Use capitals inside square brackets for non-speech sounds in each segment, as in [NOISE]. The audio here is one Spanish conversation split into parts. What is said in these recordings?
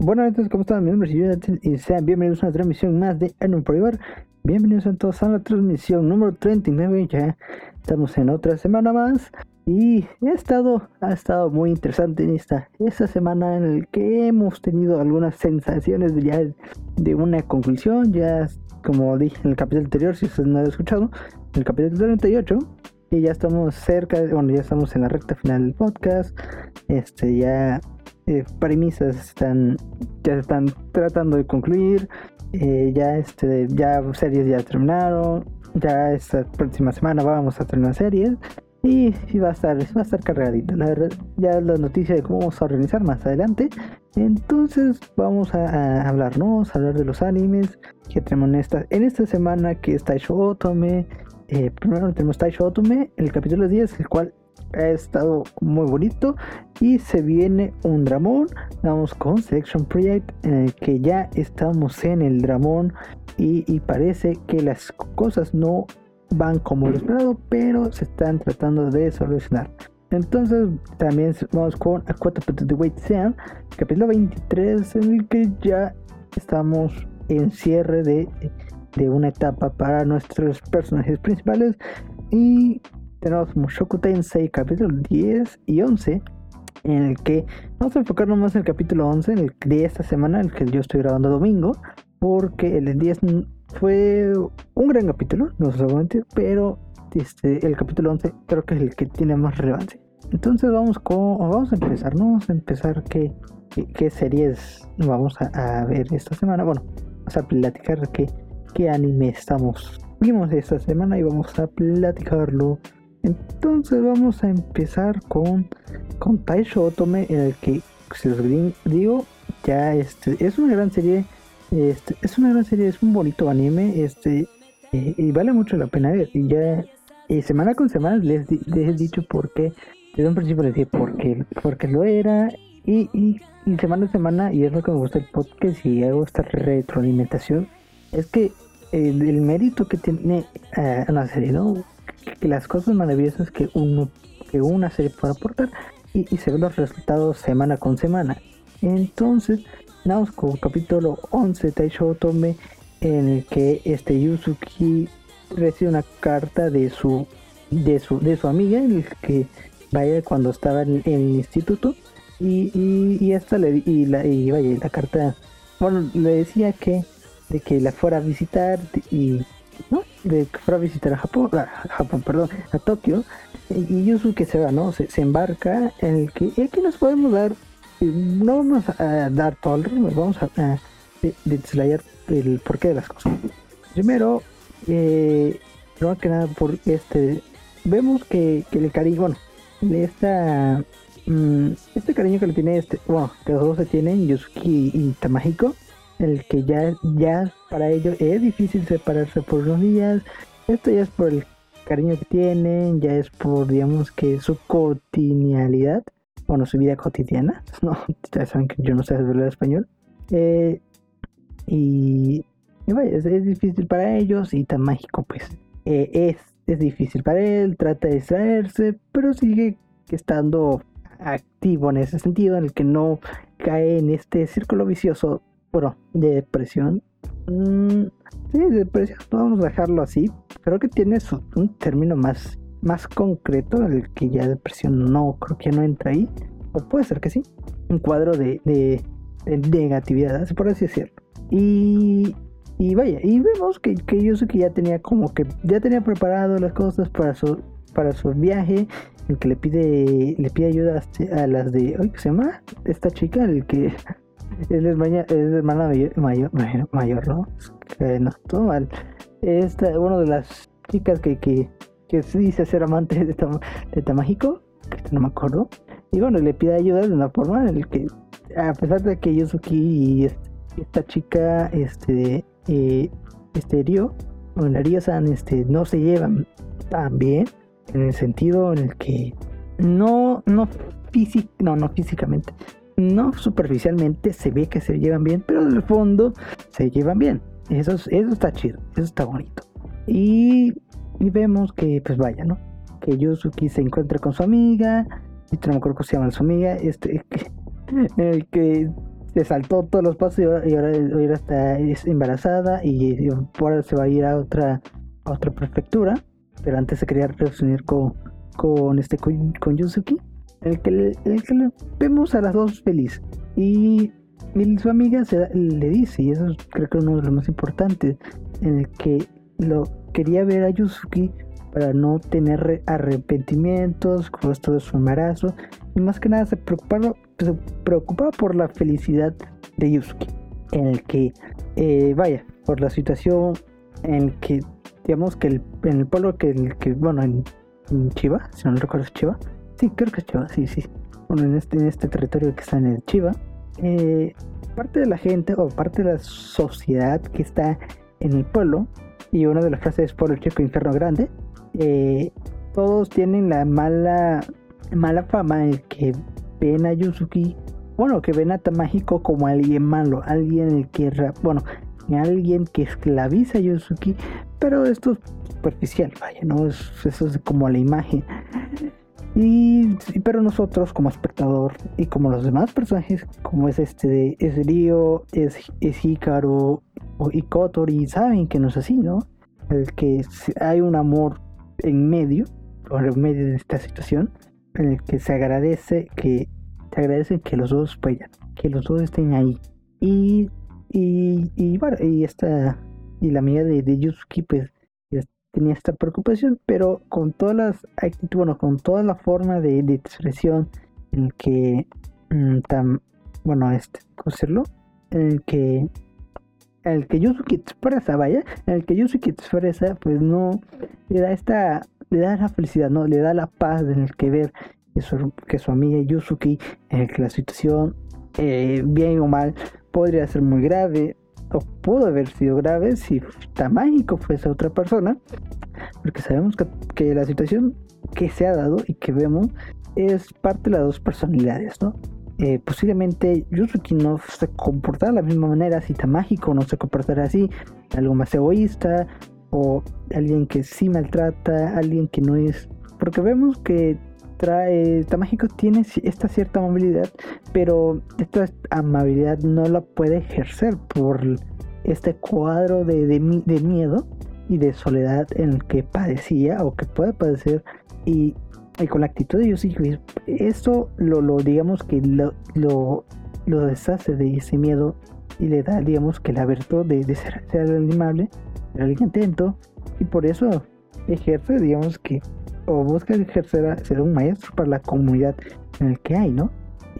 Buenas noches, ¿cómo están? Mi nombre es Jonathan y sean bienvenidos a una transmisión más de Anum Forever. Bienvenidos a todos a la transmisión número 39. Ya estamos en otra semana más y he estado, ha estado muy interesante en esta, esta semana en la que hemos tenido algunas sensaciones de ya de una conclusión. Ya, como dije en el capítulo anterior, si ustedes no han escuchado, el capítulo 38 y ya estamos cerca, bueno, ya estamos en la recta final del podcast. Este, ya eh, premisas están, ya se están tratando de concluir. Eh, ya, este, ya series ya terminaron. Ya esta próxima semana vamos a terminar series. Y, va a estar, va a estar cargadito. La verdad, ya la noticia de cómo vamos a organizar más adelante. Entonces vamos a, hablarnos, a hablar de los animes que tenemos en esta, en esta semana que está hecho Otome. Eh, primero tenemos Taisho Otome, el capítulo 10, el cual ha estado muy bonito. Y se viene un dramón. Vamos con Section Project en el que ya estamos en el dramón. Y, parece que las cosas no van como lo esperado pero se están tratando de solucionar. Entonces también vamos con A Quarter the Wait Sean capítulo 23 en el que ya estamos en cierre de, de una etapa para nuestros personajes principales. Y tenemos Mushoku Tensei capítulo 10 y 11 en el que vamos a enfocarnos más en el capítulo 11 en el de esta semana, el que yo estoy grabando domingo, porque el 10 fue un gran capítulo, no sé pero este, el capítulo 11 creo que es el que tiene más relevancia. Entonces vamos con, vamos a empezar, ¿no? Vamos a empezar qué, qué, series vamos a, ver esta semana. Bueno, vamos a platicar qué, qué anime estamos vimos esta semana y vamos a platicarlo entonces vamos a empezar con, con Taisho Otome, en el que, si os digo, ya este, es una gran serie, este, es una gran serie, es un bonito anime, este, y vale mucho la pena ver. Y ya semana con semana les, he dicho por qué, desde un principio les dije por qué, porque lo era, y, y, semana a semana, y es lo que me gusta el podcast y hago esta retroalimentación, es que eh, el mérito que tiene eh, una serie, ¿no? Las cosas maravillosas que uno que una serie puede aportar y, se ven los resultados semana con semana. Entonces, vamos con capítulo 11 Taisho Otome en el que este Yusuki recibe una carta de su de su de su amiga en el que vaya cuando estaba en, el instituto y, y, esta le y la y vaya la carta bueno le decía que de que la fuera a visitar y ¿no? De que fuera a visitar a Japón, a Japón, perdón, a Tokio, y Yusuke se va, ¿no? Se, embarca en el que aquí nos podemos dar, no vamos a dar todo el ritmo, vamos a, a deslayar el porqué de las cosas. Primero, eh, que nada, por este, vemos que, que el cariño, bueno, esta, mm, este cariño que le tiene este, bueno, que los dos se tienen, Yusuke y Tamahiko, el que ya, ya para ellos es difícil separarse por unos días. Esto ya es por el cariño que tienen, ya es por, digamos, que su cotidianidad, bueno, su vida cotidiana. [LAUGHS] No, ustedes saben que yo no sé hablar español. Eh, y, vaya, es, difícil para ellos y tan mágico, pues. Eh, es, es difícil para él, trata de distraerse, pero sigue estando activo en ese sentido, en el que no cae en este círculo vicioso bueno, de depresión. Mm, sí, depresión, vamos a dejarlo así. Creo que tiene un término más, más concreto, el que ya depresión no, creo que no entra ahí. O puede ser que sí. Un cuadro de, de, negatividad, por así decirlo. Y, y vaya, y vemos que, que que ya tenía como que ya tenía preparado las cosas para su para su viaje, el que le pide le pide ayuda a, las de, ¿qué se llama? Esta chica, el que es hermana, es hermana mayor, mayor, ¿no? Que no todo mal. Esta, una de las chicas que, que, que dice ser amante de, Tam, de Tamahiko, que no me acuerdo. Y bueno, le pide ayuda de una forma en la que, a pesar de que Yusuki y esta chica, este, eh, este Ryo, bueno, Ryo-san, este, no se llevan tan bien, en el sentido en el que no, no, no, no físicamente, no superficialmente se ve que se llevan bien, pero en el fondo se llevan bien. Eso, eso está chido, eso está bonito. Y, vemos que, pues vaya, ¿no? Que Yusuki se encuentra con su amiga, y no me acuerdo cómo se llama su amiga, este, que, que se saltó todos los pasos y ahora, está embarazada y, ahora se va a ir a otra, a otra prefectura. Pero antes se quería reunir con, con este con, con Yusuki. El que, el que vemos a las dos felices. Y, su amiga se, le dice, y eso es, creo que uno de los más importantes, en el que lo quería ver a Yusuki para no tener arrepentimientos con esto de su embarazo y más que nada se preocupaba, se preocupaba por la felicidad de Yusuki en el que eh, vaya por la situación en el que digamos que en el pueblo que, el, que bueno en, Chiva si no recuerdo es Chiva sí creo que es Chiva sí sí bueno en este, en este territorio que está en el Chiva eh, parte de la gente o parte de la sociedad que está en el pueblo y una de las frases es pueblo chico infierno grande eh, todos tienen la mala, mala fama el que ven a Yusuki, bueno, que ven a Tamahiko como alguien malo, alguien el que, bueno, alguien que esclaviza a Yusuki, pero esto es superficial, vaya, ¿no? eso es como la imagen. Y, pero nosotros como espectador y como los demás personajes, como es este de es Ryo, es, es Hikaru o, y saben que no es así, ¿no? El que hay un amor en medio, o en medio de esta situación, en el que se agradece que se agradece que los dos vayan, que los dos estén ahí. Y, y, y bueno, y esta, y la amiga de, de Yusuki, pues, tenía esta preocupación, pero con todas las actitudes, bueno, con toda la forma de, de expresión en que, mm, tan, bueno, este, ¿cómo decirlo? En el que el que Yusuke expresa, vaya, el que Yusuke expresa, pues no le da esta, le da la felicidad, no, le da la paz en el que ver que su, que su amiga Yusuki, en el que la situación, eh, bien o mal, podría ser muy grave, o pudo haber sido grave si Tamágico fuese otra persona, porque sabemos que, que la situación que se ha dado y que vemos es parte de las dos personalidades, ¿no? Eh, posiblemente Yusuki no se comportara de la misma manera si Tamágico no se comportara así, algo más egoísta o alguien que sí maltrata, alguien que no es... Porque vemos que trae, Tamágico tiene esta cierta amabilidad, pero esta amabilidad no la puede ejercer por este cuadro de, miedo y de soledad en el que padecía o que puede padecer y y con la actitud de Yusuke, eso lo, lo digamos que lo, deshace de ese miedo y le da, digamos que la virtud de, de ser, ser animable, ser alguien atento, y por eso ejerce, digamos que, o busca ejercer ser un maestro para la comunidad en el que hay, ¿no?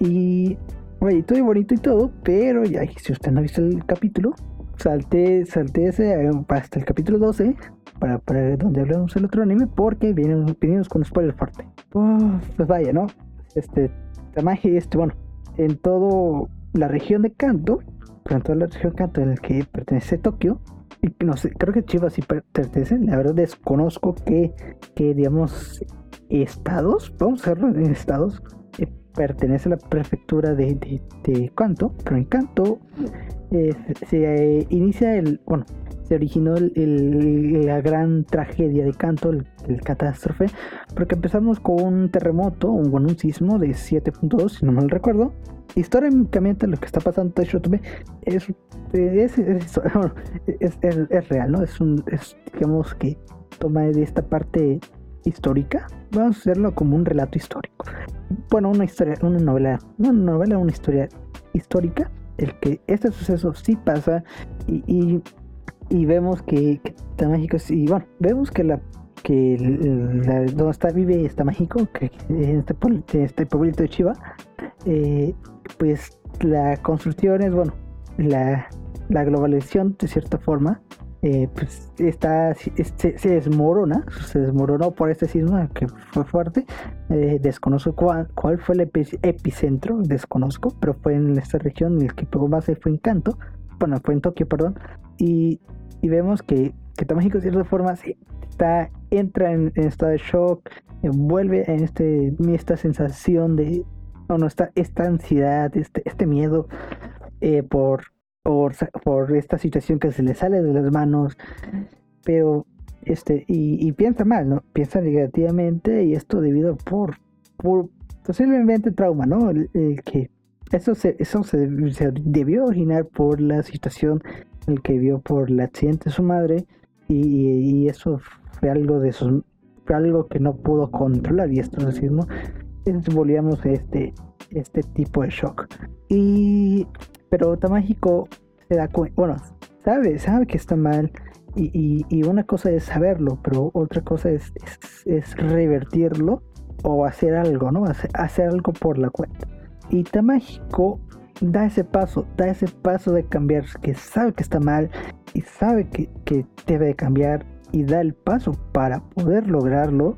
Y, oye, todo bonito y todo, pero ya, si usted no ha visto el capítulo, salte, salte ese hasta el capítulo 12 para, para donde hablamos el otro anime porque vienen, venimos con spoiler fuerte. pues vaya, ¿no? Este, Tamaji, este, bueno, en toda la región de Kanto, en toda la región de Kanto en la que pertenece Tokio, no sé, creo que Chivas sí pertenece, la verdad desconozco que, que digamos, estados, vamos a verlo en estados, eh, pertenece a la prefectura de, de, de Kanto, pero en Kanto eh, se inicia el, bueno, se originó la gran tragedia de Kanto, el, catástrofe, porque empezamos con un terremoto, un, un sismo de 7.2, si no mal recuerdo. Históricamente lo que está pasando en es, [LAUGHS] es, es, es, real, ¿no? Es, un, digamos que toma de esta parte histórica, vamos a hacerlo como un relato histórico. Bueno, una historia, una novela, una novela, una historia histórica, el que este suceso sí pasa y y vemos que, está mágico y bueno vemos que la que donde está vive está mágico que en este, este pueblito de Chiva eh, pues la construcción es bueno la, la globalización de cierta forma eh, pues está se, se, desmorona se desmoronó por este sismo que fue fuerte eh, desconozco cuál, cuál, fue el epicentro desconozco pero fue en esta región en el que pegó base fue en Kanto bueno fue en Tokio perdón y y vemos que, que Tamágico de cierta forma está, entra en, estado de shock, vuelve en este, esta sensación de, o no, esta, esta ansiedad, este, este miedo eh, por, por, por esta situación que se le sale de las manos, pero este, y, piensa mal, ¿no? Piensa negativamente y esto debido por, por posiblemente trauma, ¿no? El, que eso se, eso se, debió originar por la situación en la que vio por el accidente de su madre y, eso fue algo de sus, fue algo que no pudo controlar y esto racismo volvíamos a este, este tipo de shock. Y pero Tamágico se da cuenta, bueno, sabe, sabe que está mal. Y, y, una cosa es saberlo, pero otra cosa es, es, revertirlo o hacer algo, ¿no? Hacer, hacer algo por la cuenta. Y Tamágico da ese paso, da ese paso de cambiar, que sabe que está mal y sabe que, que debe de cambiar y da el paso para poder lograrlo.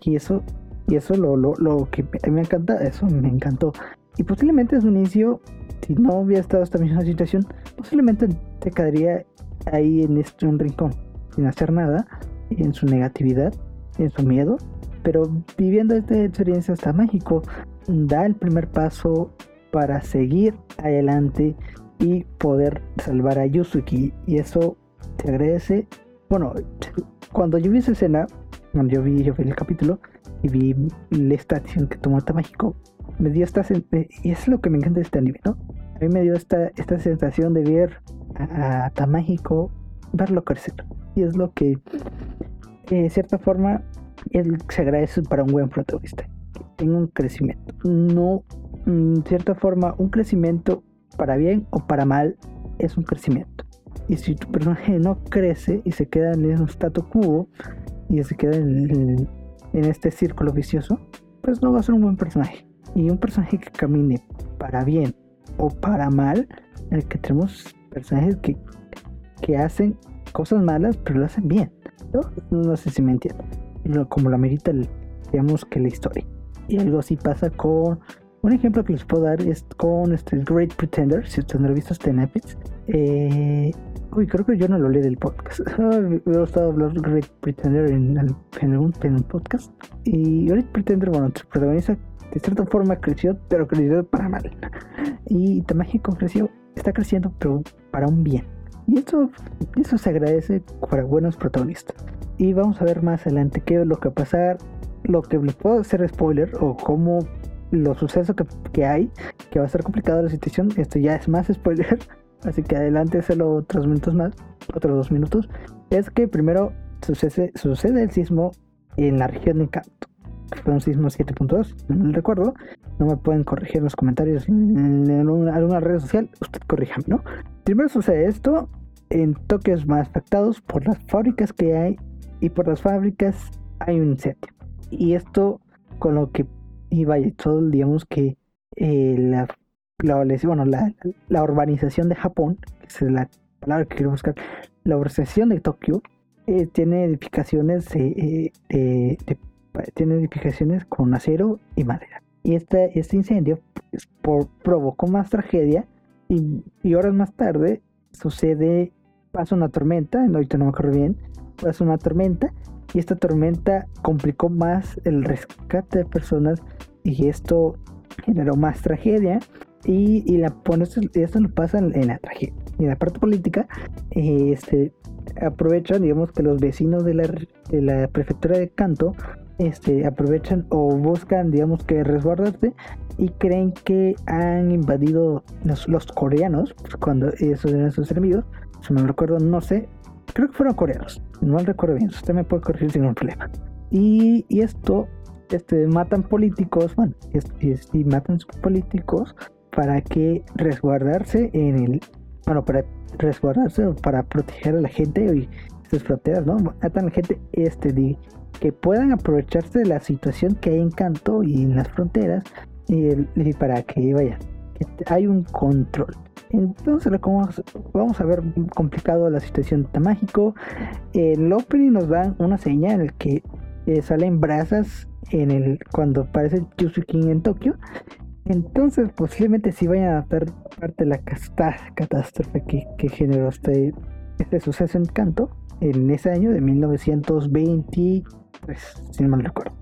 Y eso, y eso lo, lo, lo que me encanta, eso me encantó. Y posiblemente es un inicio, si no hubiera estado esta misma situación, posiblemente te quedaría ahí en este un rincón, sin hacer nada, en su negatividad, en su miedo. Pero viviendo esta experiencia hasta mágico, da el primer paso para seguir adelante y poder salvar a Yusuki. Y eso te agradece. Bueno, cuando yo vi esa escena, cuando yo vi, yo vi el capítulo y vi la estación que tomó mágico me dio esta y es lo que me encanta de este anime, ¿no? A mí me dio esta, esta sensación de ver a, Tamágico verlo crecer. Y es lo que, de cierta forma, él se agradece para un buen protagonista. Tenga un crecimiento. No, de cierta forma, un crecimiento para bien o para mal es un crecimiento. Y si tu personaje no crece y se queda en un status quo y se queda en, en este círculo vicioso, pues no va a ser un buen personaje. Y un personaje que camine para bien o para mal, el que tenemos personajes que, que hacen cosas malas, pero lo hacen bien. ¿no? no sé si me entienden. Como la merita, digamos que la historia. Y algo así pasa con. Un ejemplo que les puedo dar es con este Great Pretender, si ustedes no lo visto, está en. Eh, uy, creo que yo no lo leí del podcast. [LAUGHS] Me he gustado hablar de Great Pretender en, en, algún en podcast. Y Great Pretender, bueno, su protagonista de cierta forma creció, pero creció para mal. Y Tamágico creció, está creciendo, pero para un bien. Y eso, eso se agradece para buenos protagonistas. Y vamos a ver más adelante qué es lo que va a pasar, lo que les puedo hacer spoiler o cómo los sucesos que, que, hay, que va a ser complicado la situación. Esto ya es más spoiler, [LAUGHS] así que adelante hacerlo otros minutos más, otros dos minutos. Es que primero sucede, sucede el sismo en la región de Kanto fue un sismo 7.2, no recuerdo. No me pueden corregir en los comentarios en, alguna red social, usted corríjame, ¿no? Primero sucede esto en toques más afectados por las fábricas que hay y por las fábricas hay un incendio. Y esto con lo que, y vaya, todo digamos que eh, la, la, urbanización de Japón, que es la palabra que quiero buscar, la urbanización de Tokio, eh, tiene edificaciones de, de tiene edificaciones con acero y madera. Y este, este incendio pues, provocó más tragedia y, horas más tarde sucede, pasa una tormenta, ahorita no me acuerdo bien, pasa una tormenta y esta tormenta complicó más el rescate de personas y esto generó más tragedia y, y la, esto, lo pasa en, la tragedia. En la parte política, este, aprovechan, digamos, que los vecinos de la, de la prefectura de Kanto este, aprovechan o buscan, digamos que resguardarse y creen que han invadido los, coreanos, pues, cuando esos eran sus enemigos, si no recuerdo, no sé, creo que fueron coreanos, no recuerdo bien, usted me puede corregir sin ningún problema. Y, y esto, este, matan políticos, bueno, y, y matan políticos para que resguardarse en el, bueno, para resguardarse o para proteger a la gente y sus fronteras, ¿no? Matan a la gente este, de que puedan aprovecharse de la situación que hay en Canto y en las fronteras y, para que vaya, que hay un control. Entonces vamos, a ver complicado la situación de mágico. El opening nos da una señal que eh, salen brasas en el cuando aparece King en Tokio. Entonces posiblemente si vayan a ver parte de la catástrofe que, generó este, este suceso en Canto en ese año de 1920 pues, si no me recuerdo.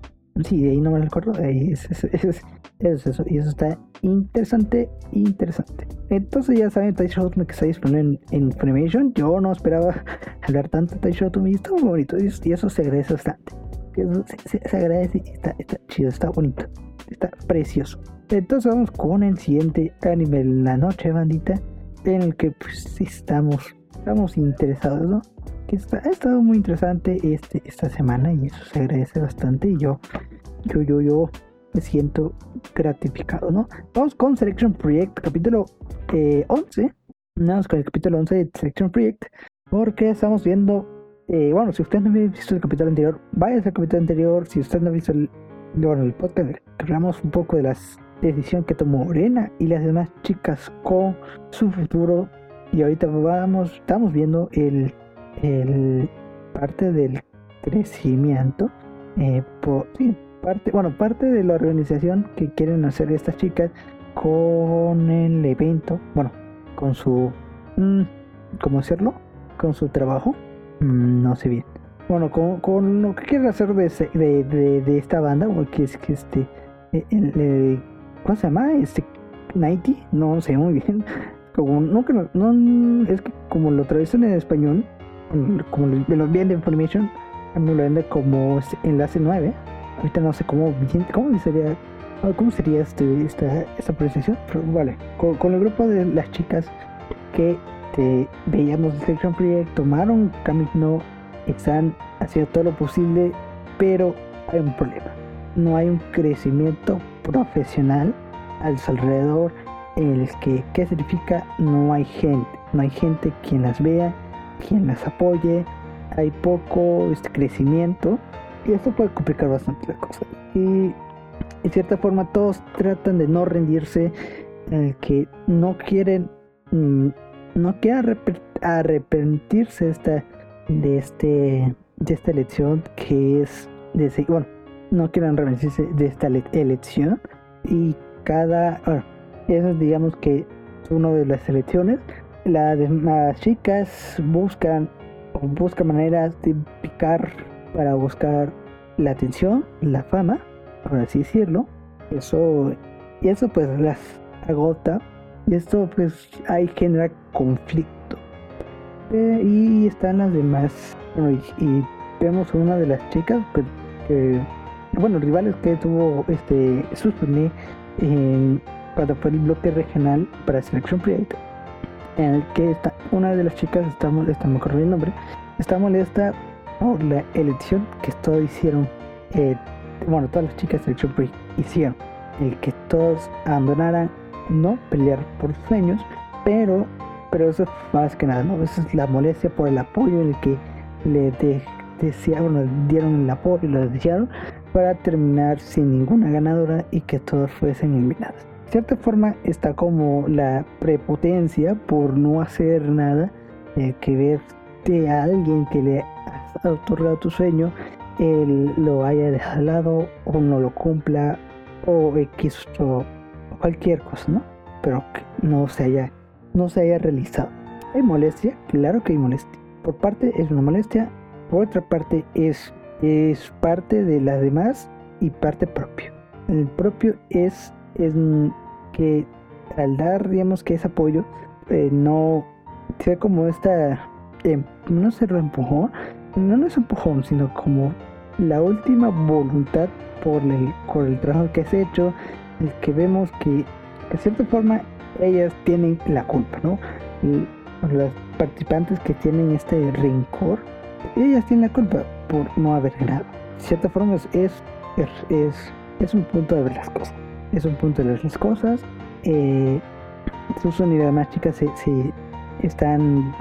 Sí, de ahí no me recuerdo. Ahí es, eso. Y eso está interesante, interesante. Entonces ya saben, Taisho que está disponible en, en Funimation. Yo no esperaba [LAUGHS] hablar tanto de Taisho y está muy bonito. Y, eso se agradece bastante. Se, se, agradece está, está chido, está bonito. Está precioso. Entonces vamos con el siguiente anime de la noche, bandita, en el que pues estamos, estamos interesados, ¿no? Que está, ha estado muy interesante este, esta semana y eso se agradece bastante y yo, yo, yo, yo me siento gratificado, ¿no? Vamos con Selection Project, capítulo eh, 11. Vamos con el capítulo 11 de Selection Project, porque estamos viendo, eh, bueno, si usted no ha visto el capítulo anterior, vaya al capítulo anterior, si usted no ha visto el, bueno, el podcast, hablamos un poco de las decisión que tomó Orena y las demás chicas con su futuro. Y ahorita vamos, estamos viendo el, el parte del crecimiento. Eh, sí, parte, bueno, parte de la organización que quieren hacer estas chicas con el evento, bueno, con su, mm, ¿cómo hacerlo? Con su trabajo, mm, no sé bien. Bueno, con, con, lo que quieren hacer de, de, de, esta banda, que es que este, eh, el, el, ¿Cómo se llama? Este 90, no sé muy bien. Como no, no, es que como lo traducen en español, como lo bien de Information, mí lo vende como este enlace 9. Ahorita no sé cómo, cómo sería, cómo sería este, esta, esta pronunciación, pero vale. Con, el grupo de las chicas que te veíamos de Section Project tomaron camino, están haciendo todo lo posible, pero hay un problema. No hay un crecimiento profesional a su alrededor el que, ¿qué significa? No hay gente, no hay gente quien las vea, quien las apoye, hay poco este crecimiento y esto puede complicar bastante las cosas. Y de cierta forma todos tratan de no rendirse, en el que no quieren, mm, no quieren arrepentirse esta, de este, de esta elección que es de bueno, no quieren revenirse de esta elección y cada, eso es digamos que una de las elecciones. Las demás chicas buscan buscan maneras de picar para buscar la atención, la fama, por así decirlo. Eso y eso pues las agota y esto pues ahí genera conflicto. Eh, y están las demás, bueno, y, vemos una de las chicas pues, que bueno, rivales que tuvo este Susune en, cuando fue el bloque regional para Selection Project, en el que una de las chicas está molesta, me acuerdo el nombre, está molesta por la elección que todos hicieron, eh, bueno, todas las chicas de Selection Project hicieron, el que todos abandonaran, no pelear por sueños, pero, pero eso es más que nada, ¿no? Esa es la molestia por el apoyo en el que le desearon, dieron el apoyo y lo desearon, para terminar sin ninguna ganadora y que todas fuesen eliminadas. Cierta forma está como la prepotencia por no hacer nada, eh, que verte a alguien que le has otorgado tu sueño, él lo haya dejado o no lo cumpla o X o cualquier cosa, ¿no? Pero que no se haya, no se haya realizado. ¿Hay molestia? Claro que hay molestia. Por parte es una molestia, por otra parte es es parte de las demás y parte propio. El propio es, es que al dar, digamos que ese apoyo, eh, no sea como esta, eh, no se lo empujó, no, no es empujón, sino como la última voluntad por el, por el trabajo que has hecho, el que vemos que de cierta forma ellas tienen la culpa, ¿no? Y las participantes que tienen este rencor, ellas tienen la culpa por no haber ganado. De cierta forma es, es, es, un punto de ver las cosas. Es un punto de las cosas. Eh, Susan y las demás chicas se, están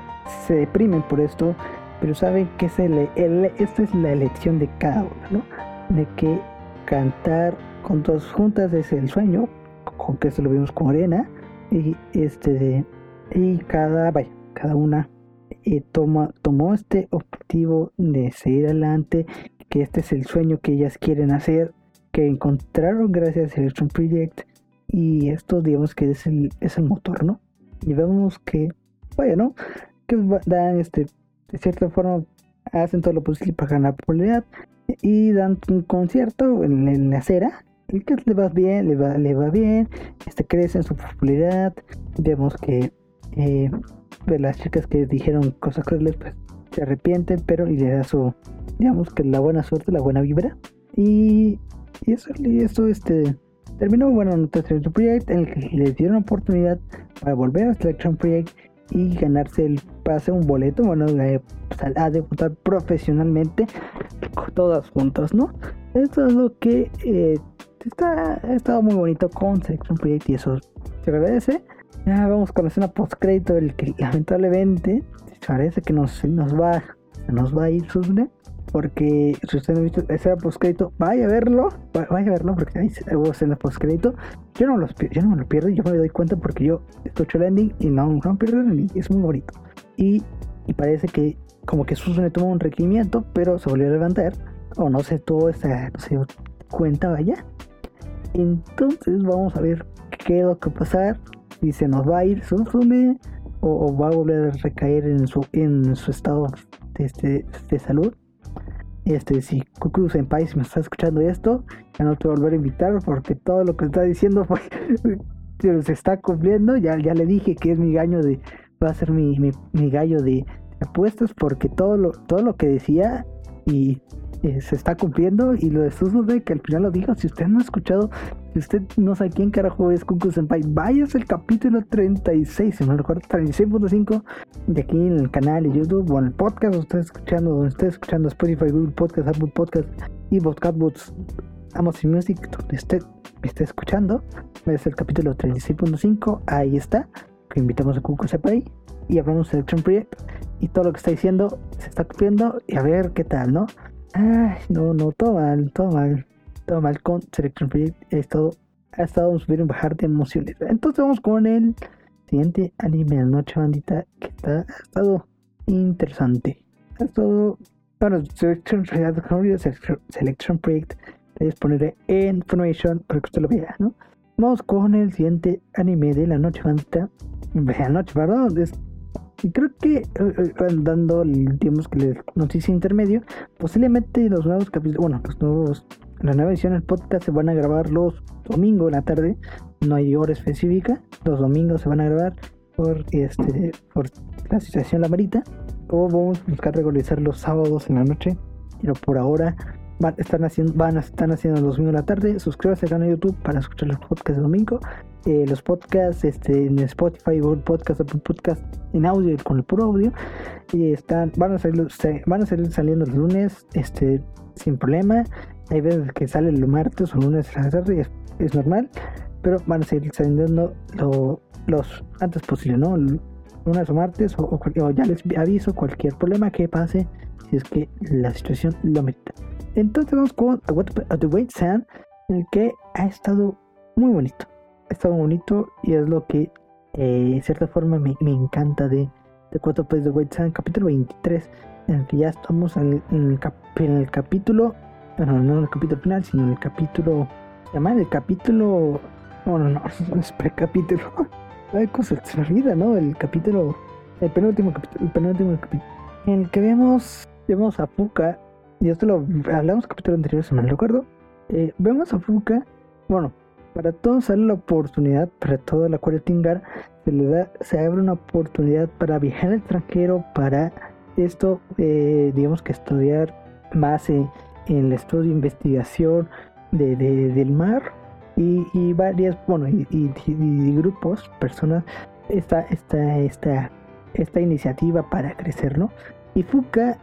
se deprimen por esto, pero saben que es el, esta es la elección de cada uno, ¿no? De que cantar con todas juntas es el sueño, con que eso lo vimos con Arena, y este y cada, vaya, cada una eh, toma, tomó este objetivo de seguir adelante, que este es el sueño que ellas quieren hacer, que encontraron gracias a Electron Project y esto digamos que es el, es el motor, ¿no? Y vemos que, bueno, que dan este, de cierta forma, hacen todo lo posible para ganar popularidad y dan un concierto en, la acera el que le va bien, le va, le va bien, este crece en su popularidad, vemos que eh, de las chicas que dijeron cosas crueles, pues se arrepienten, pero y le da su, digamos que la buena suerte, la buena vibra. Y, y eso, y eso este, terminó bueno Selection Project en el que les dieron oportunidad para volver a Selection Project y ganarse el pase, un boleto, bueno, a debutar profesionalmente todas juntas, ¿no? Esto es lo que eh, está, ha estado muy bonito con Selection Project y eso se agradece. Ya vamos con la escena post crédito, el que lamentablemente parece que nos, nos va nos va a ir Susne porque si usted no ha visto ese postcrédito, vaya a verlo, vaya a verlo porque ahí hubo escena postcrédito. Yo no, los, yo no me lo pierdo, yo me doy cuenta porque yo escucho el ending y no, no pierdo el ending, es muy bonito. Y, y parece que como que Susune tomó un requerimiento, pero se volvió a levantar, o no se tuvo esa, no sé, cuenta, vaya. Entonces vamos a ver qué es lo que va a pasar, si se nos va a ir Susune o, va a volver a recaer en su, en su estado de, este, de salud. Este, si Kuku Senpai si me está escuchando esto, ya no te voy a volver a invitar porque todo lo que está diciendo [LAUGHS] pues, se está cumpliendo. Ya, ya le dije que es mi gallo de, va a ser mi, mi, gallo de apuestas porque todo lo, todo lo que decía y se está cumpliendo. Y lo de de que al final lo dijo, si usted no ha escuchado, si usted no sabe quién carajo es Kuku Senpai, vayas el capítulo 36, si no recuerdo, 36.5 de aquí en el canal de YouTube o en el podcast, usted escuchando, donde esté escuchando Spotify, Google Podcast, Apple Podcast y Podcast Boots, Amazon Music, donde usted me esté escuchando, es el capítulo 36.5, ahí está, que invitamos a Senpai y hablamos de Selection Project y todo lo que está diciendo se está cumpliendo y a ver qué tal, ¿no? Ay, no, no, todo mal, todo mal. Todo mal con Selection Project. Ha estado, ha estado un subir y bajar de emociones. Entonces vamos con el siguiente anime de la noche, bandita. Que está, ha estado interesante. Ha estado. Bueno, Selection, Selection Project. Les pondré en para que usted lo vea, ¿no? Vamos con el siguiente anime de la noche, bandita. De la noche, perdón. Es y creo que eh, eh, dando el tiempo que les noticia intermedio, posiblemente los nuevos capítulos, bueno, los nuevos, la nueva edición del podcast se van a grabar los domingos en la tarde, no hay hora específica, los domingos se van a grabar por este por la situación la marita, o vamos a buscar regularizar los sábados en la noche, pero por ahora van, están haciendo, van están haciendo los domingos en la tarde, suscríbase al canal de YouTube para escuchar los podcasts de domingo eh, los podcasts este, en Spotify, Google Podcast, Apple Podcast en audio con el puro audio y están van a salir van a salir saliendo los lunes este sin problema. Hay veces que salen los martes o lunes a la tarde es, es normal pero van a seguir saliendo lo, los antes posible no lunes o martes o, ya les aviso cualquier problema que pase si es que la situación lo merita entonces vamos con What the Wait Sand que ha estado muy bonito está bonito y es lo que eh, cierta forma me, encanta de, de Cuatro Peces de White Sand, capítulo 23, en el que ya estamos en, el, capítulo, bueno, no en el capítulo final, sino en el capítulo, se el capítulo, bueno, no, [LAUGHS] no es precapítulo, [LAUGHS] hay cosas, se me olvida, ¿no? El capítulo, el penúltimo capítulo, el penúltimo capítulo, en el que vemos, vemos a Fuka, y esto lo hablamos capítulo anterior, si me recuerdo, eh, vemos a Fuka, bueno, para todos sale la oportunidad, para todo el acuario Tingar, se le da, se abre una oportunidad para viajar al extranjero, para esto, eh, digamos que estudiar más en, el estudio de investigación de, del mar y, varias, bueno, y, grupos, personas, esta, esta, iniciativa para crecer, ¿no? Y Fuka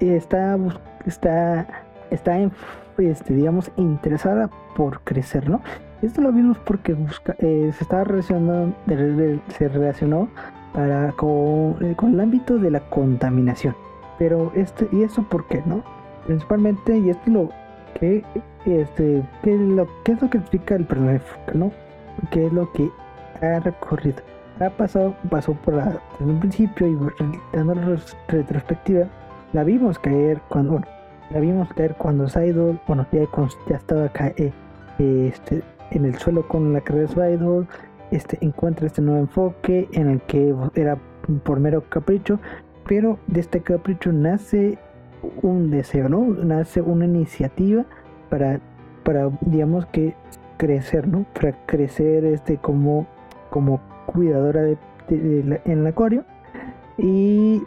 está, está, está en, este, digamos, interesada por crecer, ¿no? Esto lo vimos porque eh, se estaba relacionando, se relacionó para con, eh, con, el ámbito de la contaminación. Pero este, ¿y eso por qué, no? Principalmente, y esto lo que este, ¿qué es lo, qué es lo que explica el personaje ¿no? ¿Qué es lo que ha recorrido? Ha pasado, pasó por la, un principio y dando retrospectiva, la vimos caer cuando, bueno, la vimos caer cuando Saidol, bueno, ya, ya estaba acá, eh, este, en el suelo con la carrera de este, encuentra este nuevo enfoque en el que era por mero capricho, pero de este capricho nace un deseo, ¿no? Nace una iniciativa para, para digamos que crecer, ¿no? Para crecer este como, como cuidadora de, en el acuario. Y,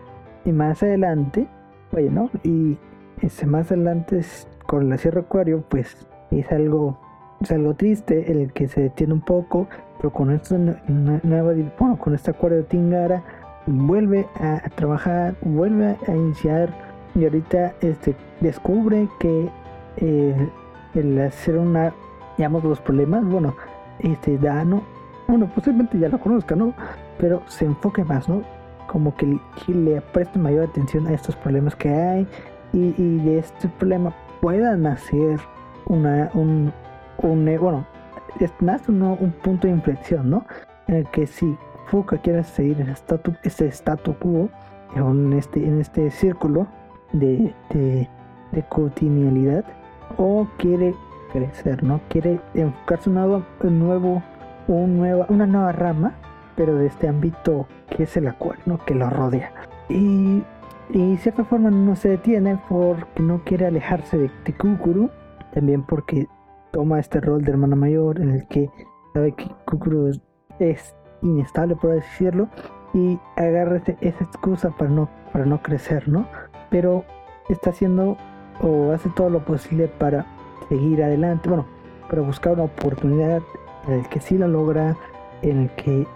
más adelante, bueno, y ese más adelante con la Sierra Acuario, pues es algo es algo triste el que se detiene un poco, pero con esta nueva, bueno, con este acuerdo de Tingara vuelve a, trabajar, vuelve a iniciar y ahorita este descubre que eh, el hacer una, digamos, los problemas, bueno, este Dano, bueno, posiblemente ya lo conozca, ¿no? Pero se enfoque más, ¿no? Como que, le preste mayor atención a estos problemas que hay y, de este problema pueda nacer una, un, un eh, bueno, nace un punto de inflexión, ¿no? En el que si Fuka quiere seguir ese statu, statu quo en este, en este círculo de, de, de continuidad o quiere crecer, ¿no? Quiere enfocarse un nuevo, un un nueva, una nueva rama, pero de este ámbito que es el acuario, ¿no? Que lo rodea. Y, y de cierta forma no se detiene porque no quiere alejarse de, de Kukuru, también porque toma este rol de hermana mayor en el que sabe que Kukuru es inestable, por decirlo, y agarra esa excusa para no, para no crecer, ¿no? Pero está haciendo o hace todo lo posible para seguir adelante, bueno, para buscar una oportunidad en el que sí lo logra, en el que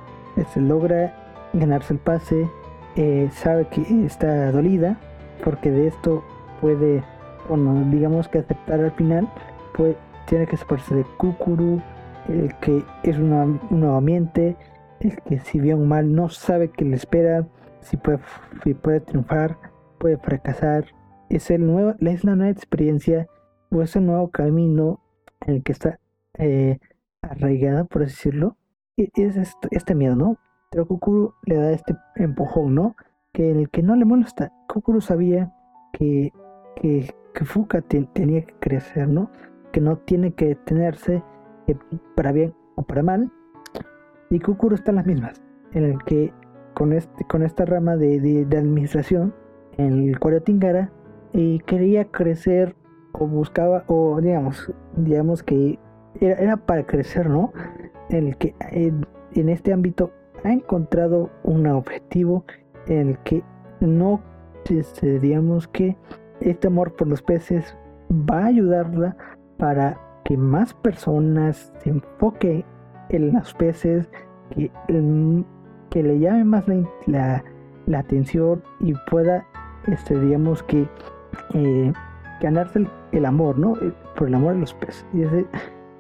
se logra ganarse el pase, eh, sabe que está dolida, porque de esto puede, bueno, digamos que aceptar al final, pues tiene que separarse de Kukuru, el que es un nuevo ambiente, el que si bien mal no sabe qué le espera, si puede, puede triunfar, puede fracasar. Es, el nuevo, es la nueva experiencia o es el nuevo camino en el que está eh, arraigada, por decirlo. Y es este, miedo, ¿no? Pero Kukuru le da este empujón, ¿no? Que el que no le molesta. Kukuru sabía que, que Fuka tenía que crecer, ¿no? Que no tiene que detenerse para bien o para mal, y Kukuro están las mismas, en el que con, este, con esta rama de, de, administración, en el cual Tingara, y quería crecer o buscaba, o digamos, digamos que era, para crecer, ¿no? En el que en, este ámbito ha encontrado un objetivo en el que no, este, digamos que este amor por los peces va a ayudarla para que más personas se enfoque en los peces, que, que le llame más la, la, atención y pueda, este, digamos que, eh, ganarse el, amor, ¿no? Eh, por el amor de los peces. Y ese,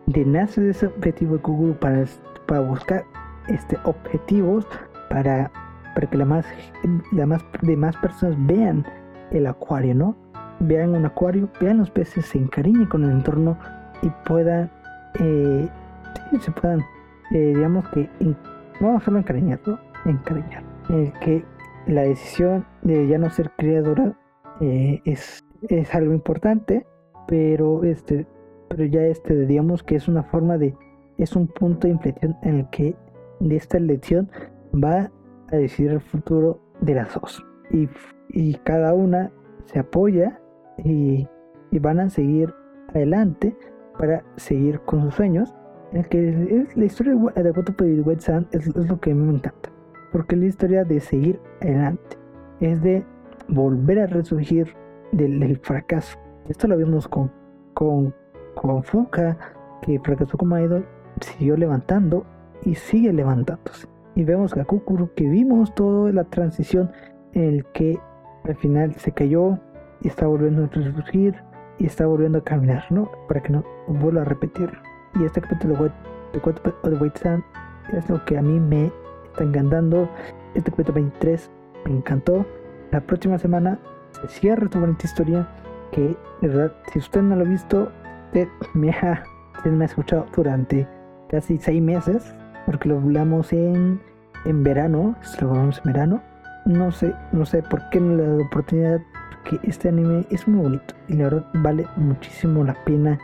de nace ese objetivo de Google para, para buscar este, objetivos para, para que la más, la más, de más personas vean el acuario, ¿no? Vean un acuario, vean los peces, se encariñen con el entorno y puedan, eh, se puedan eh, digamos que no solo encariñar, ¿no? encariñar, eh, que la decisión de ya no ser criadora eh, es, es algo importante, pero este, pero ya este, digamos que es una forma de, es un punto de inflexión en el que de esta elección va a decidir el futuro de las dos. Y, y cada una se apoya y, y, van a seguir adelante para seguir con sus sueños el que es la historia de Wattpad y White Sand es, lo que me encanta. Porque es la historia de seguir adelante. Es de volver a resurgir del, fracaso. Esto lo vimos con, con, con Fuka, que fracasó como idol, siguió levantando y sigue levantándose. Y vemos a Kukuru, que vimos toda la transición en el que al final se cayó y está volviendo a resurgir y está volviendo a caminar, ¿no? Para que no vuelva a repetir. Y este capítulo de, de, de White Sand es lo que a mí me está encantando. Este capítulo 23 me encantó. La próxima semana se cierra esta bonita historia que, de verdad, si usted no lo ha visto, usted [LAUGHS] me ha, me ha escuchado durante casi seis meses, porque lo hablamos en, en verano, lo hablamos en verano. No sé, no sé por qué no le he dado oportunidad, porque este anime es muy bonito y la verdad vale muchísimo la pena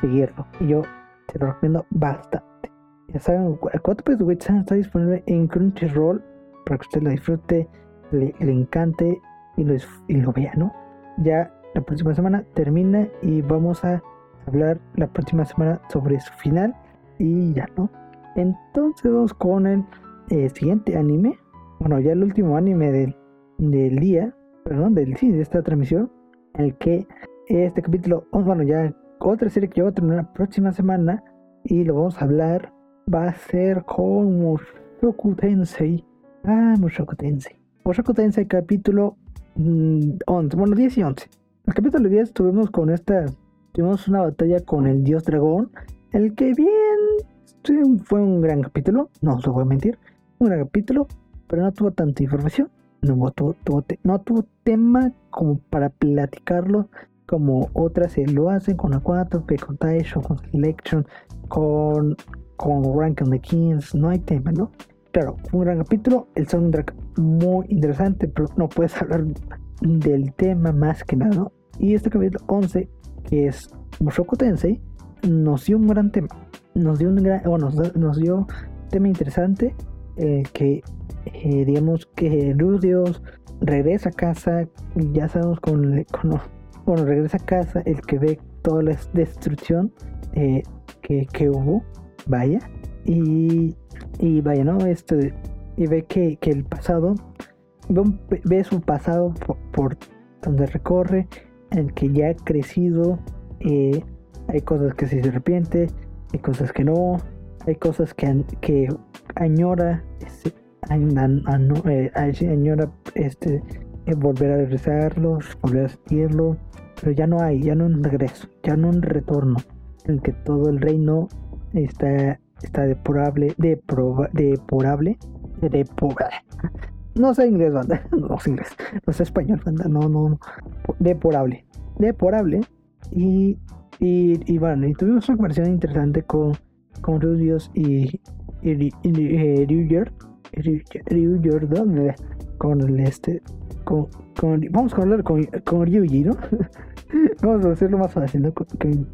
seguirlo. Y yo te lo recomiendo bastante. Ya saben, 4 de está disponible en Crunchyroll para que usted lo disfrute, le, encante y lo, y lo vea, ¿no? Ya la próxima semana termina y vamos a hablar la próxima semana sobre su final y ya, ¿no? Entonces vamos con el eh, siguiente anime. Bueno, ya el último anime del, del día, perdón, del sí, de esta transmisión, el que este capítulo, oh, bueno, ya otra serie que yo voy a terminar la próxima semana y lo vamos a hablar va a ser con Mushoku Tensei. Ah, Mushoku Tensei. Mushoku Tensei capítulo 11, mm, bueno 10 y 11. En el capítulo 10 tuvimos con esta, tuvimos una batalla con el dios dragón, el que bien fue un gran capítulo, no os voy a mentir, un gran capítulo, pero no tuvo tanta información, no tuvo, no tuvo tema como para platicarlo como otras se lo hacen con A4, con Taisho, con Selection, con, con Rank on the Kings, no hay tema, ¿no? Claro, fue un gran capítulo, el soundtrack muy interesante, pero no puedes [LAUGHS] hablar del tema más que nada, ¿no? Y este capítulo 11, que es Mushoku Tensei, nos dio un gran tema, nos dio un gran, bueno, nos, dio tema interesante, eh, que eh, digamos que Rudios regresa a casa, ya sabemos con, con bueno, regresa a casa el que ve toda la destrucción eh, que, hubo, vaya, y, y vaya, ¿no? Este, y ve que, el pasado, ve, su pasado por, donde recorre, en que ya ha crecido, eh, hay cosas que se arrepiente, hay cosas que no, hay cosas que, que añora, este, eh, añora este, volver a regresarlos, volver a sentirlo, pero ya no hay, ya no un regreso, ya no un retorno, en que todo el reino está, está depurable, deporable, depurable, [LAUGHS] no sé inglés, banda, [LAUGHS] no sé inglés, no sé español, banda, no, no, no, depurable, depurable, y, y, y bueno, y tuvimos una conversación interesante con, con Rudios y, y, y, y Ruger, con el este, con, vamos a hablar con, con Ryuji, ¿no? [LAUGHS] vamos a hacerlo más fácil, ¿no? Con,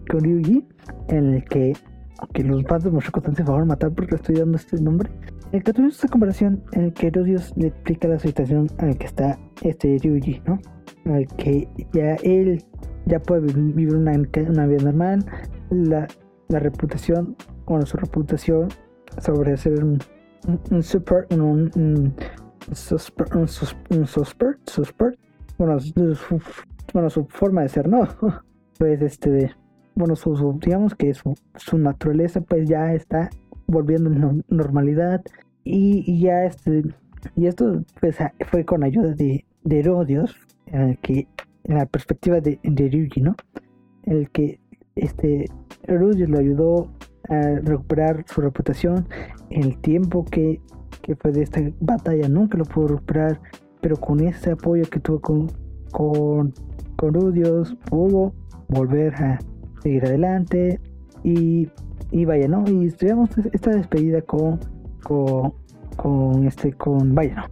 con, Ryuji, en el que, aunque los fans de Mushoku Tensei se favor matar porque estoy dando este nombre, en el que tuvimos esta comparación en el que Rudios le explica la situación en la que está este Ryuji, ¿no? En el que ya él ya puede vivir una, una vida normal, la, la reputación, bueno, su reputación sobre ser un, un, super, un un, un bueno, su, bueno, su forma de ser, ¿no? [LAUGHS] Pues este, bueno, su, digamos que su, su naturaleza pues ya está volviendo en normalidad y, ya este, y esto pues fue con ayuda de, de Herodios, en el que, en la perspectiva de, de Ryuji, ¿no? El que este Herodios le ayudó a recuperar su reputación el tiempo que que fue de esta batalla nunca lo pudo recuperar, pero con este apoyo que tuvo con, con, con Rudios pudo volver a seguir adelante y, y vaya, ¿no? Y tuvimos esta despedida con, con, con este, con, vaya, ¿no?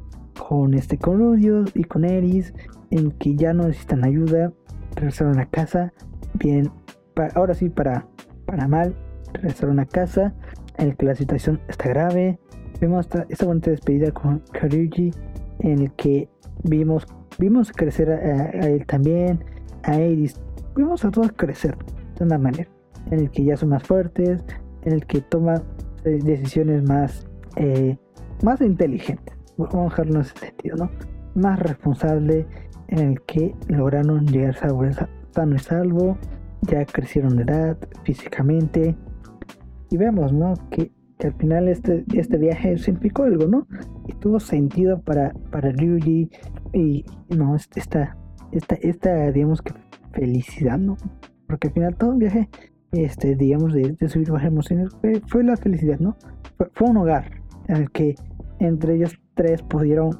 Con este, con Rudios y con Eris, en que ya no necesitan ayuda, regresaron a casa, bien, para, ahora sí, para, para mal, regresaron a casa, en el que la situación está grave, vemos esta, bonita despedida con Karyuji en el que vimos, vimos crecer a, él también, a Iris, vimos a todos crecer de una manera, en el que ya son más fuertes, en el que toma eh, decisiones más, eh, más inteligentes, vamos a dejarlo en ese sentido, ¿no? Más responsable, en el que lograron llegar a sano y salvo, ya crecieron de edad, físicamente, y vemos, ¿no? Que que al final este, este viaje significó algo, ¿no? Y tuvo sentido para, para Ryuji y, no, esta, esta, esta, digamos que felicidad, ¿no? Porque al final todo un viaje, este, digamos, de, subir bajar emociones fue, la felicidad, ¿no? Fue, un hogar el que entre ellos tres pudieron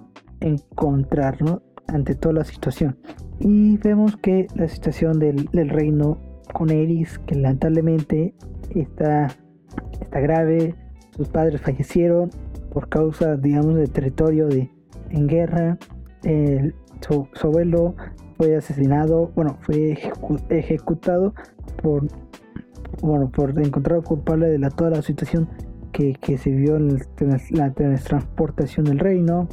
encontrar, ¿no? Ante toda la situación. Y vemos que la situación del, del reino con Eris, que lamentablemente está, está grave, sus padres fallecieron por causa, digamos, de territorio de, en guerra. su, abuelo fue asesinado, bueno, fue ejecutado por, bueno, por encontrar culpable de la, toda la situación que, se vio en la, transportación del reino,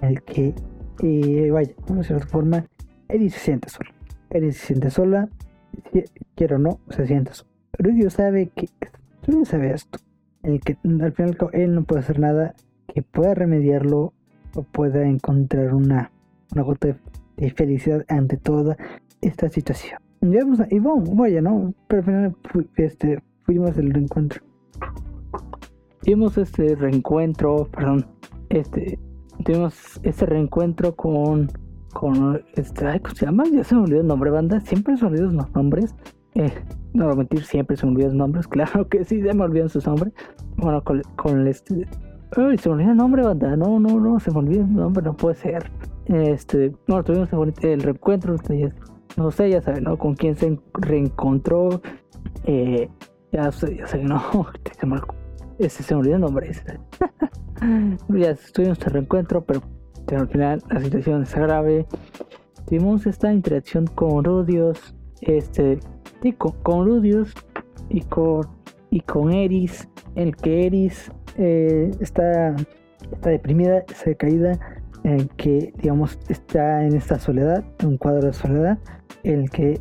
el que, eh, vaya, de cierta forma, Eri se siente sola. Eri se siente sola, quiero no, se siente sola. Rudio sabe que, Rudio sabe esto el que al final él no puede hacer nada que pueda remediarlo o pueda encontrar una, una gota de, felicidad ante toda esta situación. Llegamos a, y bueno, vaya, ¿no? Pero al final este, fuimos el reencuentro. Tuvimos este reencuentro, perdón, este, tuvimos este reencuentro con, con, este, ay, ¿cómo se llama? Ya se me olvidó el nombre, banda, siempre se olvidan los nombres. Eh, no voy a mentir, siempre se me olvidan los nombres, [LAUGHS] claro que sí, se me olvidan sus nombres. Bueno, con, con este, Uy, se me olvidó el nombre, banda. No, no, no, se me olvidó el nombre, no puede ser. Este, no, tuvimos el reencuentro, ustedes, no sé, ya saben, ¿no? Con quién se reencontró. Eh, ya sé, ya sé, [LAUGHS] no, se me, ese se me olvidó el nombre. [LAUGHS] ya tuvimos el reencuentro, pero, al final la situación es grave. Tuvimos esta interacción con Rudios, este, y con, Rudios y con, y con Eris, el que Eris eh, está, está deprimida, está decaída, en que, digamos, está en esta soledad, un cuadro de soledad, en el que,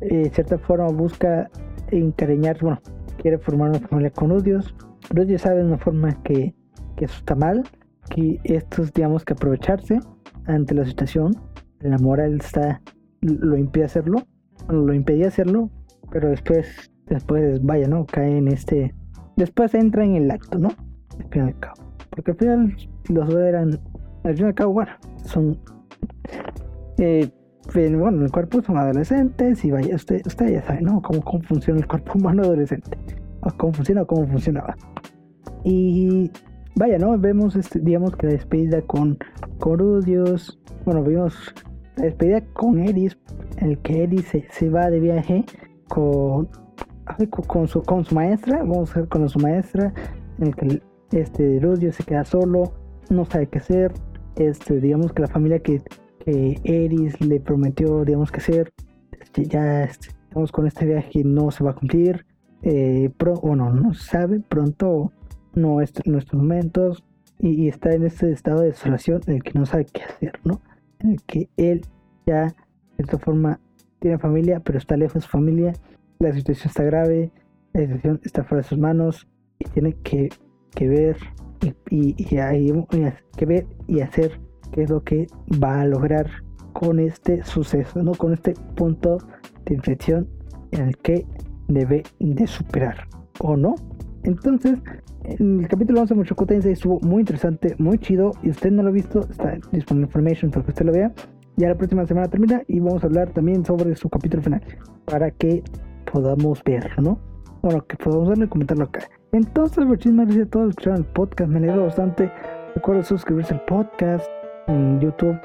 eh, de cierta forma, busca encariñar, bueno, quiere formar una familia con Rudios. Rudios sabe de una forma que, que eso está mal, que esto es, digamos, que aprovecharse ante la situación. La moral está, lo impide hacerlo, lo impedía hacerlo, pero después, después, vaya, ¿no? Cae en este después entra en el acto, ¿no? Al fin y al cabo. Porque al final los dos eran, al fin y al cabo, bueno, son, eh, bueno, el cuerpo son adolescentes y vaya, usted, usted ya sabe, ¿no? Cómo, cómo funciona el cuerpo humano adolescente. O cómo funciona o cómo funcionaba. Y vaya, ¿no? Vemos, este, digamos que la despedida con Corudios. Bueno, vimos la despedida con Eris, el que Eris se, se va de viaje con con su, con su maestra, vamos a ver con su maestra, en el que este Rudio se queda solo, no sabe qué hacer, este, digamos que la familia que, que Eris le prometió, digamos que hacer, este, ya estamos con este viaje no se va a cumplir, eh, bueno, no sabe, pronto no es nuestros momentos, y, está en este estado de desolación en el que no sabe qué hacer, ¿no? En el que él ya, de esta forma, tiene familia, pero está lejos de su familia la situación está grave, la situación está fuera de sus manos y tiene que, ver y, que ver y hacer qué es lo que va a lograr con este suceso, ¿no? con este punto de inflexión en el que debe de superar o no. Entonces, el capítulo 11 de Mushoku estuvo muy interesante, muy chido. Y usted no lo ha visto, está disponible information para que usted lo vea. Ya la próxima semana termina y vamos a hablar también sobre su capítulo final para que podamos ver, ¿no? Bueno, que podamos verlo y comentarlo acá. Entonces, muchísimas gracias a todos los que escucharon el podcast, me alegro bastante. Recuerden suscribirse al podcast en YouTube.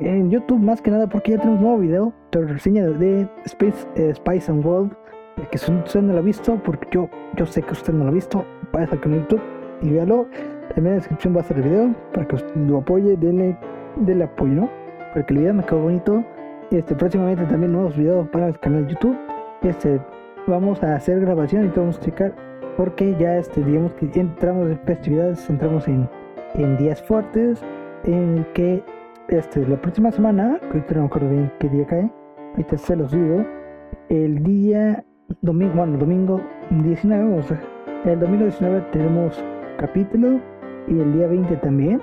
En YouTube más que nada porque ya tenemos un nuevo video de reseña de Space, eh, Spice and World. Que usted no lo ha visto, porque yo, yo sé que usted no lo ha visto. Vaya a en YouTube y véalo. También en la descripción va a estar el video para que usted lo apoye, denle, denle apoyo, ¿no? Porque el video me quedó bonito. Este, próximamente también nuevos videos para el canal YouTube este, vamos a hacer grabación y vamos a checar porque ya este, digamos que entramos en festividades, entramos en, en días fuertes en que este, la próxima semana, que ahorita no me acuerdo bien qué día cae, ahorita se los digo, el día domingo, bueno, domingo 19, o sea, el domingo 19 tenemos capítulo y el día 20 también,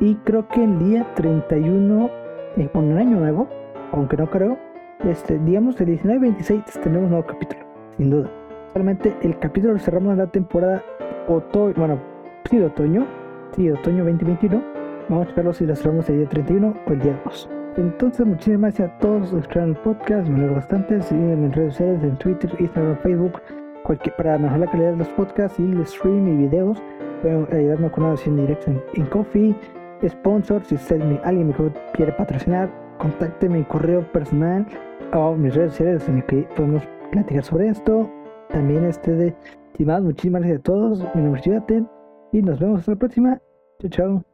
y creo que el día 31, eh, con el año nuevo, aunque no creo, este, digamos, el 19-26 tenemos un nuevo capítulo, sin duda. Solamente el capítulo cerramos la temporada otoño, bueno, sí, otoño, sí, otoño 2021. Vamos a verlo si lo cerramos el día 31 o el día 2. Entonces, muchísimas gracias a todos los que escucharon el podcast, me alegro bastante. Sígueme en redes sociales, en Twitter, Instagram, Facebook, para mejorar la calidad de los podcasts y el stream y videos. Pueden ayudarme con una versión directa en, Coffee, sponsor, si usted, alguien me quiere patrocinar, contácteme mi correo personal o mis redes sociales en que podemos platicar sobre esto. También este de, más, muchísimas gracias a todos. Mi nombre es y nos vemos hasta la próxima. Chao, chao.